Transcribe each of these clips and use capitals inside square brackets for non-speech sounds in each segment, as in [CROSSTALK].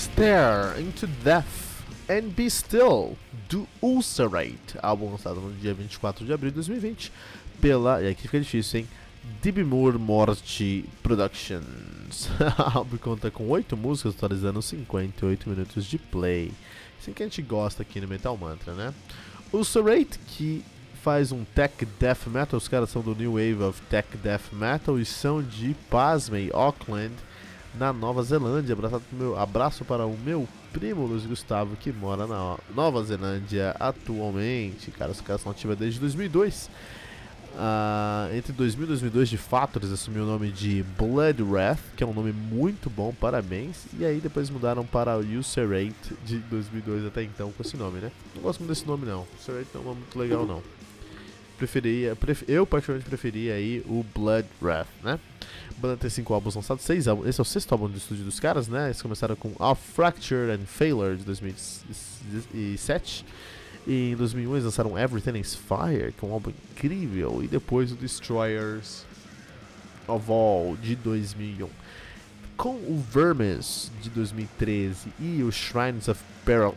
Stare into Death and Be Still do Ulcerate, álbum lançado no dia 24 de abril de 2020 pela, e aqui fica difícil, hein? Dibimur Morte Productions. [LAUGHS] o álbum conta com 8 músicas, atualizando 58 minutos de play. Assim que a gente gosta aqui no Metal Mantra, né? Ulcerate, que faz um tech death metal, os caras são do New Wave of Tech Death Metal e são de, pasmem, Auckland, na Nova Zelândia. Abraço, meu, abraço para o meu primo Luiz Gustavo, que mora na Nova Zelândia atualmente. Cara, os caras são ativos desde 2002. Uh, entre 2000 e 2002, de fato, eles assumiram o nome de Blood Wrath, que é um nome muito bom, parabéns. E aí depois mudaram para o Userate de 2002 até então com esse nome, né? Não gosto muito desse nome não. Userate não é muito legal não. Preferia, pref, eu particularmente preferia aí o Blood Wrath, né? A banda tem cinco álbuns lançados, seis álbuns. Esse é o sexto álbum de estúdio dos caras, né? Eles começaram com A Fracture and Failure de 2007. E em 2001 eles lançaram Everything is Fire, que é um álbum incrível. E depois o Destroyers of All de 2001 com o Vermes de 2013 e o Shrines of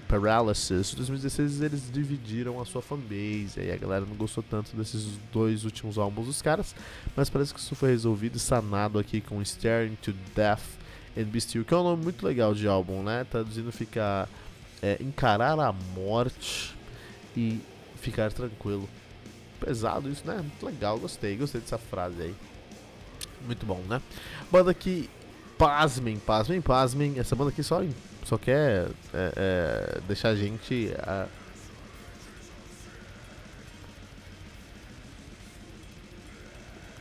Paralysis de 2016 eles dividiram a sua fanbase. E a galera não gostou tanto desses dois últimos álbuns dos caras mas parece que isso foi resolvido e sanado aqui com Staring to Death and Be Still que é um nome muito legal de álbum né? Traduzindo fica é, encarar a morte e ficar tranquilo. Pesado isso né? Muito legal gostei gostei dessa frase aí. Muito bom né? Banda que pasmem, pasmem, pasmem. Essa banda aqui só, só quer é, é, deixar a gente. A...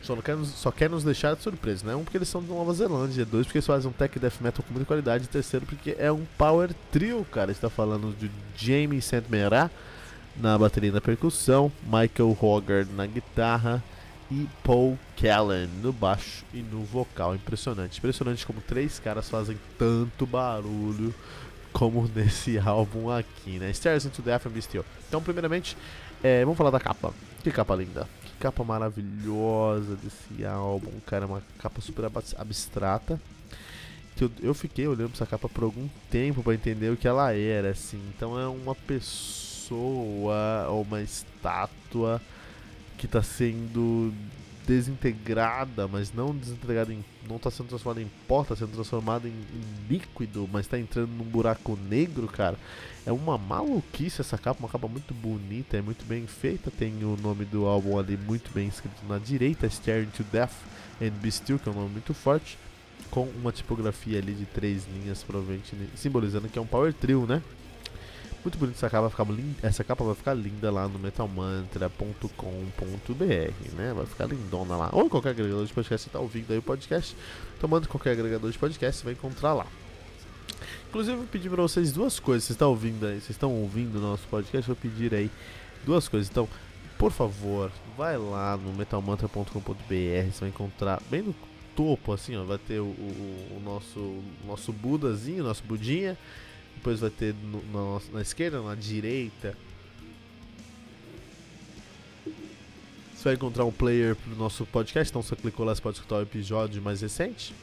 Só, quer nos, só quer nos deixar de surpresa, né? Um, porque eles são de Nova Zelândia. Dois, porque eles fazem um tech death metal com muita qualidade. E terceiro, porque é um power trio, cara. está falando de Jamie Santmera na bateria e na percussão, Michael Hogarth na guitarra e Paul Callan no baixo e no vocal. Impressionante. Impressionante como três caras fazem tanto barulho como [LAUGHS] nesse álbum aqui, né? Stairs into Death and Still. Então, primeiramente, é, vamos falar da capa. Que capa linda. Que capa maravilhosa desse álbum, cara. Uma capa super abstrata. Que eu, eu fiquei olhando pra essa capa por algum tempo para entender o que ela era, assim. Então é uma pessoa ou uma estátua que está sendo desintegrada, mas não desintegrada em. não está sendo transformada em pó, está sendo transformada em, em, líquido, mas está entrando num buraco negro, cara. É uma maluquice essa capa, uma capa muito bonita, é muito bem feita. Tem o nome do álbum ali muito bem escrito na direita, Staring to Death and Be Still, que é um nome muito forte, com uma tipografia ali de três linhas, provavelmente simbolizando que é um power trio, né? Muito bonito essa capa, vai ficar linda, essa capa vai ficar linda lá no metalmantra.com.br, né? Vai ficar lindona lá. Ou em qualquer agregador de podcast, você tá ouvindo aí o podcast, tomando qualquer agregador de podcast, você vai encontrar lá. Inclusive, eu vou pedir pra vocês duas coisas. Vocês estão ouvindo aí, vocês estão ouvindo o nosso podcast, eu vou pedir aí duas coisas. Então, por favor, vai lá no metalmantra.com.br, você vai encontrar bem no topo, assim, ó, vai ter o, o, o nosso, nosso Budazinho, nosso Budinha depois vai ter no, na, esquerda, na direita. Você vai encontrar um player pro nosso podcast, então você clicou lá, você pode escutar o episódio mais recente.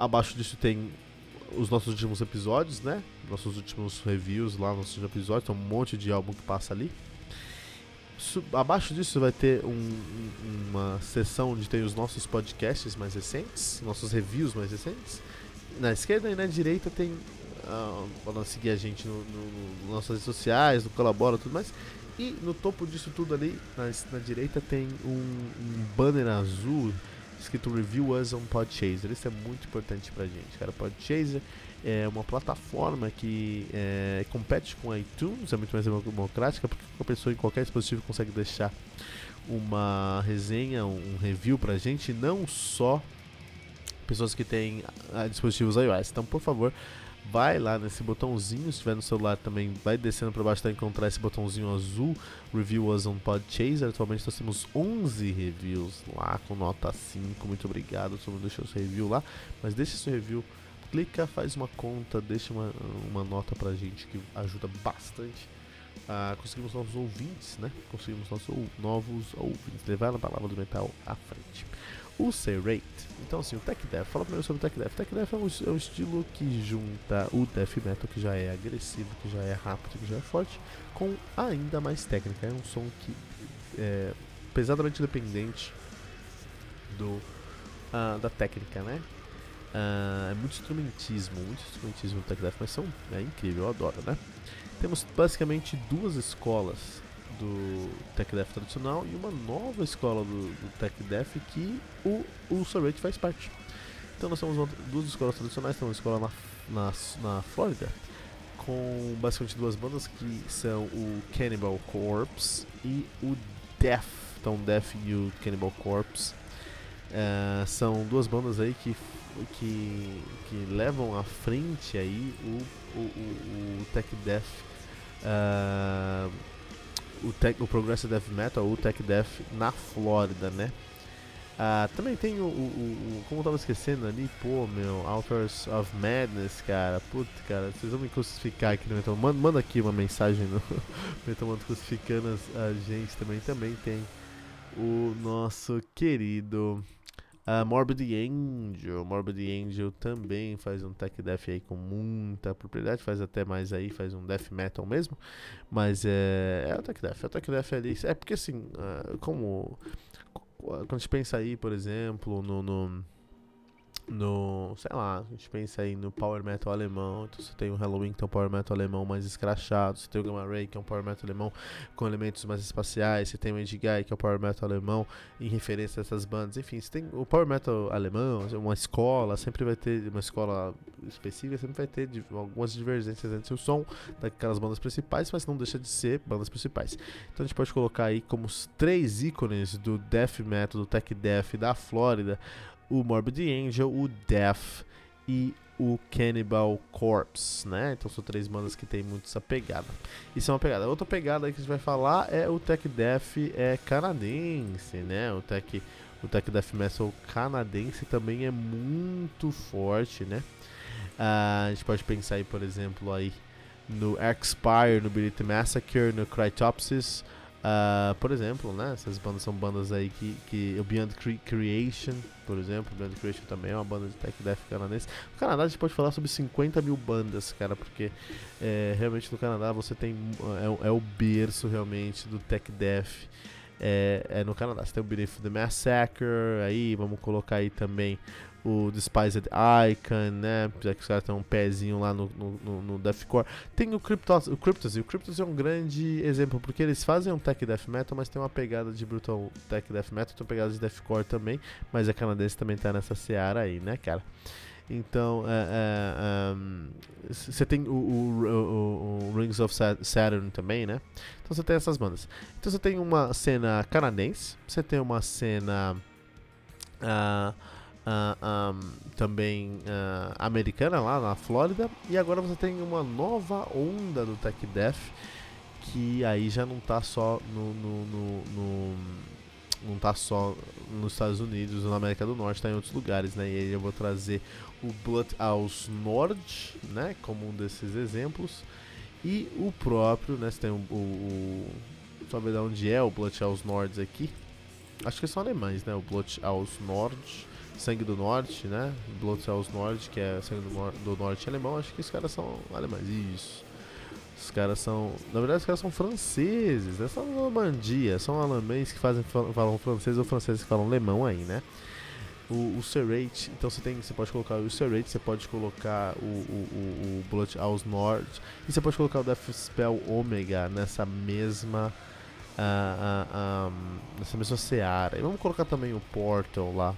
Abaixo disso tem os nossos últimos episódios, né? Nossos últimos reviews lá, nossos episódios, tem um monte de álbum que passa ali. abaixo disso vai ter um, uma seção onde tem os nossos podcasts mais recentes, nossos reviews mais recentes. Na esquerda e na direita tem uh, para seguir a gente no, no, no, nossas redes sociais, no Colabora tudo mais. E no topo disso tudo ali, na, na direita, tem um, um, banner azul escrito Review Us on Podchaser. Isso é muito importante pra gente, cara. Podchaser é uma plataforma que é, compete com iTunes, é muito mais democrática, porque qualquer pessoa em qualquer dispositivo consegue deixar uma resenha, um review pra gente, não só pessoas que têm ah, dispositivos iOS. Então, por favor, vai lá nesse botãozinho, se tiver no celular também, vai descendo para baixo para encontrar esse botãozinho azul, Review Us on Podchaser. Atualmente nós temos 11 reviews lá com nota 5. Muito obrigado, todo mundo deixou seu review lá, mas deixa seu review, clica, faz uma conta, deixa uma, uma nota pra gente que ajuda bastante. Uh, conseguimos novos ouvintes, né? Conseguimos nossos novos ouvintes, levar a palavra do metal à frente. O C-Rate, então assim, o Tech Death, fala pra mim sobre o Tech Death. Tech Death é um, é um, estilo que junta o Death Metal, que já é agressivo, que já é rápido, que já é forte, com ainda mais técnica. É um som que é pesadamente dependente do, uh, da técnica, né? Uh, é muito instrumentismo, muito instrumentismo no Tech Death, mas são, é incrível, eu adoro, né? Temos basicamente duas escolas do Tech Death tradicional e uma nova escola do, do Tech Death que o, o faz parte. Então nós temos duas escolas tradicionais, temos uma escola na, na, na Flórida com basicamente duas bandas que são o Cannibal Corpse e o Death. Então Death e o Cannibal Corpse uh, são duas bandas aí que, que, que levam à frente aí o, o, o, o Tech Death uh, o, tech, o Progressive Death Metal, o Tech Death na Flórida, né? Uh, também tem o, o, o, Como eu tava esquecendo ali, pô, meu, Authors of Madness, cara. Putz, cara, vocês vão me crucificar aqui no Metal. Manda, manda aqui uma mensagem no [LAUGHS] Metal Mano crucificando a gente também. Também tem o nosso querido Uh, Morbid Angel, Morbid Angel também faz um tech death aí com muita propriedade, faz até mais aí, faz um death metal mesmo, mas é, é o tech death, é o tech death ali, é porque assim, uh, como quando a gente pensa aí, por exemplo, no, no no, sei lá, a gente pensa aí no power metal alemão, então você tem o Halloween que é um power metal alemão mais escrachado, você tem o Gamma Ray que é um power metal alemão com elementos mais espaciais, você tem o Edguy que é o power metal alemão em referência a essas bandas, enfim, você tem o power metal alemão, uma escola, sempre vai ter uma escola específica, sempre vai ter algumas divergências entre o som daquelas bandas principais, mas não deixa de ser bandas principais. Então a gente pode colocar aí como os três ícones do death metal, do tech death da Flórida, o Morbid Angel, o Death e o Cannibal Corpse, né? Então são três bandas que tem muito essa pegada. Isso é uma pegada. Outra pegada que a gente vai falar é o Tech Death é canadense, né? O Tech, o Tech Death Metal canadense também é muito forte, né? Uh, a gente pode pensar aí, por exemplo, aí no Expire, no Beat Massacre, no Cryptopsis, Uh, por exemplo, né? Essas bandas são bandas aí que, que o Beyond Cre Creation, por exemplo, Beyond Creation também é uma banda de tech death canadense. No Canadá a gente pode falar sobre 50 mil bandas, cara, porque é, realmente no Canadá você tem é, é, o berço realmente do tech death. É, é no Canadá. Você tem o Beneath the Massacre, aí vamos colocar aí também o Despised Icon, né? Já que os caras têm um pezinho lá no, no, no Deathcore. Tem o Cryptos, o Cryptos, e o Cryptos é um grande exemplo, porque eles fazem um tech death metal, mas tem uma pegada de brutal tech death metal, tem uma pegada de deathcore também, mas a canadense também tá nessa seara aí, né, cara? Então, você é, é, um, tem o, o, o, o, Rings of Saturn também, né? Então você tem essas bandas. Então você tem uma cena canadense, você tem uma cena. Uh, uh, um, também uh, americana lá na Flórida. E agora você tem uma nova onda do Tech Death que aí já não está só no, no, no, no não tá só nos Estados Unidos ou na América do Norte, está em outros lugares, né? E aí eu vou trazer o Bloodhouse Nord, né? Como um desses exemplos. E o próprio, né? Você tem o. o, o só ver de onde é o Bloodhouse Nord aqui. Acho que são alemães, né? O Bloodhouse Nord. Sangue do Norte, né? Blood Cells Norte, que é Sangue do, do Norte alemão. Acho que os caras são alemães. Isso. Os caras são. Na verdade, os caras são franceses, né? São Normandia. São alemães que fazem, falam francês ou franceses que falam alemão aí, né? O, o Serrate, então você tem, você pode colocar o Serrate, você pode colocar o, o, o, o Blood House Norte e você pode colocar o Death Spell Omega nessa mesma uh, uh, um, nessa mesma seara. E vamos colocar também o Portal lá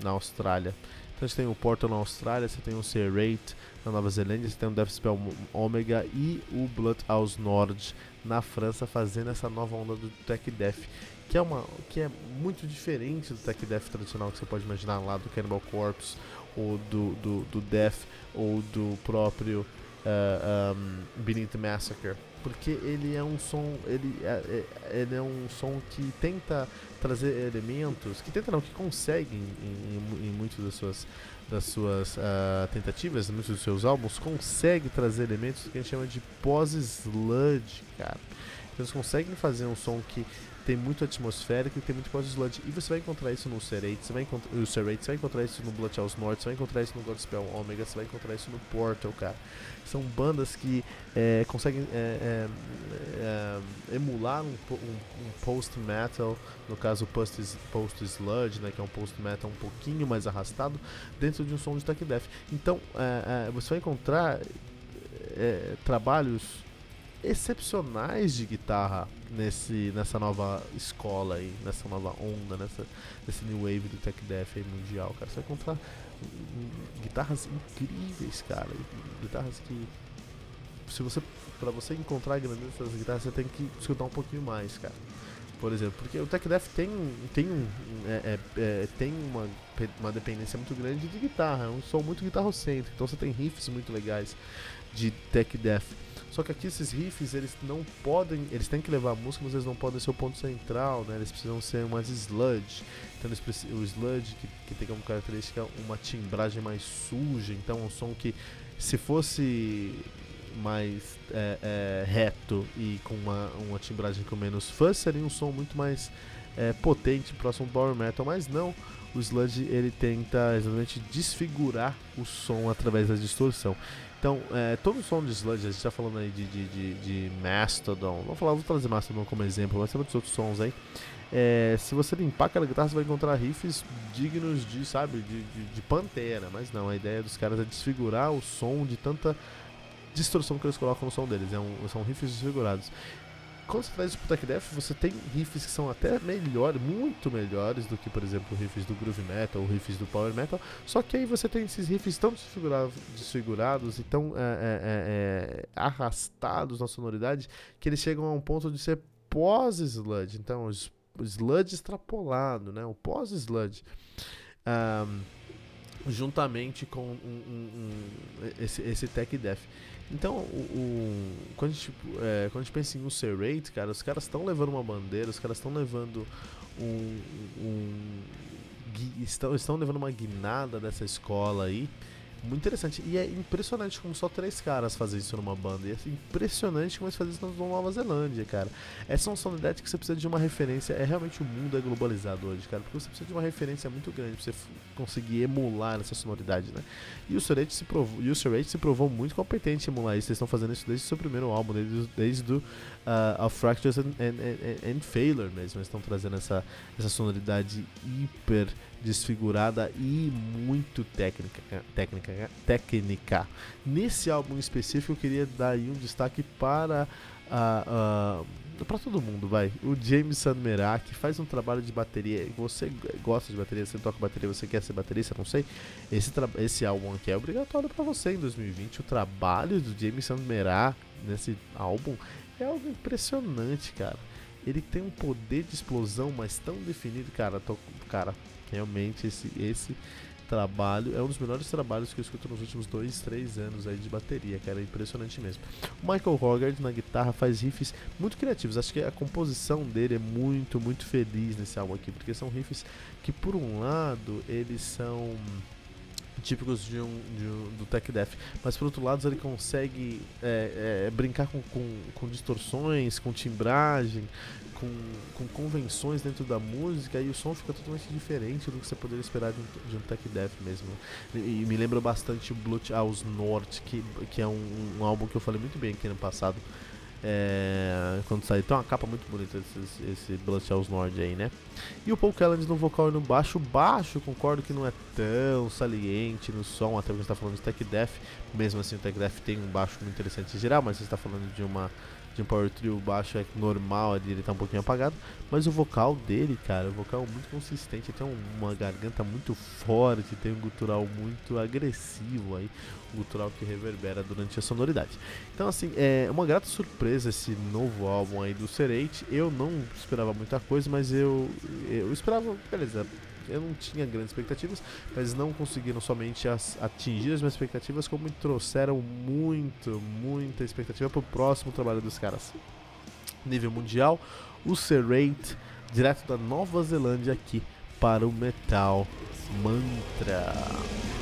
na Austrália. Então você tem o Portal na Austrália, você tem o Serrate na Nova Zelândia, você tem o Deathspell Omega e o Bloodhouse Nord na França fazendo essa nova onda do Tech Death, que é uma que é muito diferente do Tech Death tradicional que você pode imaginar lá do Cannibal Corpse ou do, do, do Death, ou do próprio uh, um, Beneath Massacre porque ele é um som ele é, é, ele é um som que tenta trazer elementos que tenta não que consegue em, em, em muitas das suas das suas uh, tentativas muitos dos seus álbuns consegue trazer elementos que a gente chama de pós sludge cara eles conseguem fazer um som que tem muito atmosférico e tem muito pós sludge. E você vai encontrar isso no Serate, você vai encontrar o Serate, você vai encontrar isso no Bloodhouse North, você vai encontrar isso no Godspell Omega, você vai encontrar isso no Portal, cara. São bandas que é, conseguem é, é, é emular um, um, um post-metal, no caso post, post sludge, né, que é um post-metal um pouquinho mais arrastado, dentro de um som de tech death. Então é, é, você vai encontrar trabalhos excepcionais de guitarra nesse, nessa nova escola aí, nessa nova onda, nessa, nesse new wave do tech death aí mundial, cara. Você vai encontrar guitarras incríveis, cara. Guitarras que se você para você encontrar grandeza dessas guitarras, você tem que escutar um pouquinho mais, cara. Por exemplo, porque o Tech Death tem, tem, um, é, é, é, tem uma, uma dependência muito grande de guitarra, é um som muito guitarrocêntrico, então você tem riffs muito legais de Tech Death. Só que aqui esses riffs, eles não podem, eles têm que levar a música, mas eles não podem ser o ponto central, né? Eles precisam ser mais sludge. Então o sludge que, que tem como característica uma timbragem mais suja, então um som que se fosse mais é, é, reto e com uma, uma timbragem com menos fuzz, seria um som muito mais é, potente, do power metal, mas não. O sludge ele tenta exatamente desfigurar o som através da distorção. Então, é, todo o som de Sludge, a gente tá falando aí de, de, de, de Mastodon, vou falar, vou trazer Mastodon como exemplo, mas tem muitos outros sons aí. É, se você limpar aquela guitarra, você vai encontrar riffs dignos de, sabe, de, de, de, pantera, mas não, a ideia dos caras é desfigurar o som de tanta distorção que eles colocam no som deles, é um, são riffs desfigurados quando você pro Tech Death, você tem riffs que são até melhores, muito melhores do que, por exemplo, riffs do Groove Metal ou riffs do Power Metal. Só que aí você tem esses riffs tão desfigurados, desfigurados e tão é, é, é arrastados na sonoridade que eles chegam a um ponto de ser pós-sludge. Então, o sludge extrapolado, né? O pós-sludge. Um, juntamente com um, um, esse, esse Tech Death. Então, o, o, quando, a gente, é, quando a gente pensa em Ulcerate, cara, os caras estão levando uma bandeira, os caras estão levando um, um, estão, estão levando uma guinada dessa escola aí muito interessante. E é impressionante como só três caras fazem isso numa banda. E é impressionante como eles fazem isso na Nova Zelândia, cara. Essa é uma sonoridade que você precisa de uma referência. É realmente o mundo é globalizado hoje, cara. Porque você precisa de uma referência muito grande pra você conseguir emular essa sonoridade, né? E o Surrate se provou, e o se provou muito competente em emular isso. Eles estão fazendo isso desde o seu primeiro álbum, desde, desde o uh, A Fractures and, and, and, and Failure mesmo. Eles estão trazendo essa, essa sonoridade hiper desfigurada e muito técnica, técnica, técnica. Nesse álbum específico, eu queria dar aí um destaque para a, para todo mundo, vai. O James Merak faz um trabalho de bateria. Você gosta de bateria, você toca bateria, você quer ser baterista, não sei. Esse, esse álbum aqui é obrigatório para você em 2020. O trabalho do James Merak nesse álbum é algo impressionante, cara. Ele tem um poder de explosão, mas tão definido, cara. Tô, cara, Realmente esse, esse trabalho é um dos melhores trabalhos que eu escuto nos últimos dois, três anos aí de bateria, cara, é impressionante mesmo. O Michael Hogarth na guitarra faz riffs muito criativos, acho que a composição dele é muito, muito feliz nesse álbum aqui, porque são riffs que por um lado eles são típicos de um, de um, do Tech Death, mas por outro lado ele consegue é, é, brincar com, com, com distorções, com timbragem, com, com convenções dentro da música e o som fica totalmente diferente do que você poderia esperar de um, de um tech death mesmo. E, e me lembra bastante o Bloodhouse North, que, que é um, um, álbum que eu falei muito bem aqui no passado. É, quando saiu, tem uma capa muito bonita esse, esse Bloodhouse North aí, né? E o Paul Kellens no vocal e no baixo. Baixo, concordo que não é tão saliente no som, até porque você está falando de Tech Death. Mesmo assim, o Tech Death tem um baixo muito interessante em geral, mas você está falando de uma de um power trio baixo é normal ele tá um pouquinho apagado, mas o vocal dele, cara, o vocal é muito consistente, tem uma garganta muito forte, tem um gutural muito agressivo aí, um gutural que reverbera durante a sonoridade. Então assim, é uma grata surpresa esse novo álbum aí do Serate. Eu não esperava muita coisa, mas eu eu esperava, beleza, eu não tinha grandes expectativas, mas não conseguiram somente as, atingir as minhas expectativas, como trouxeram muito, muita expectativa para o próximo trabalho dos caras. Nível mundial, o Serrate, direto da Nova Zelândia aqui para o Metal Mantra.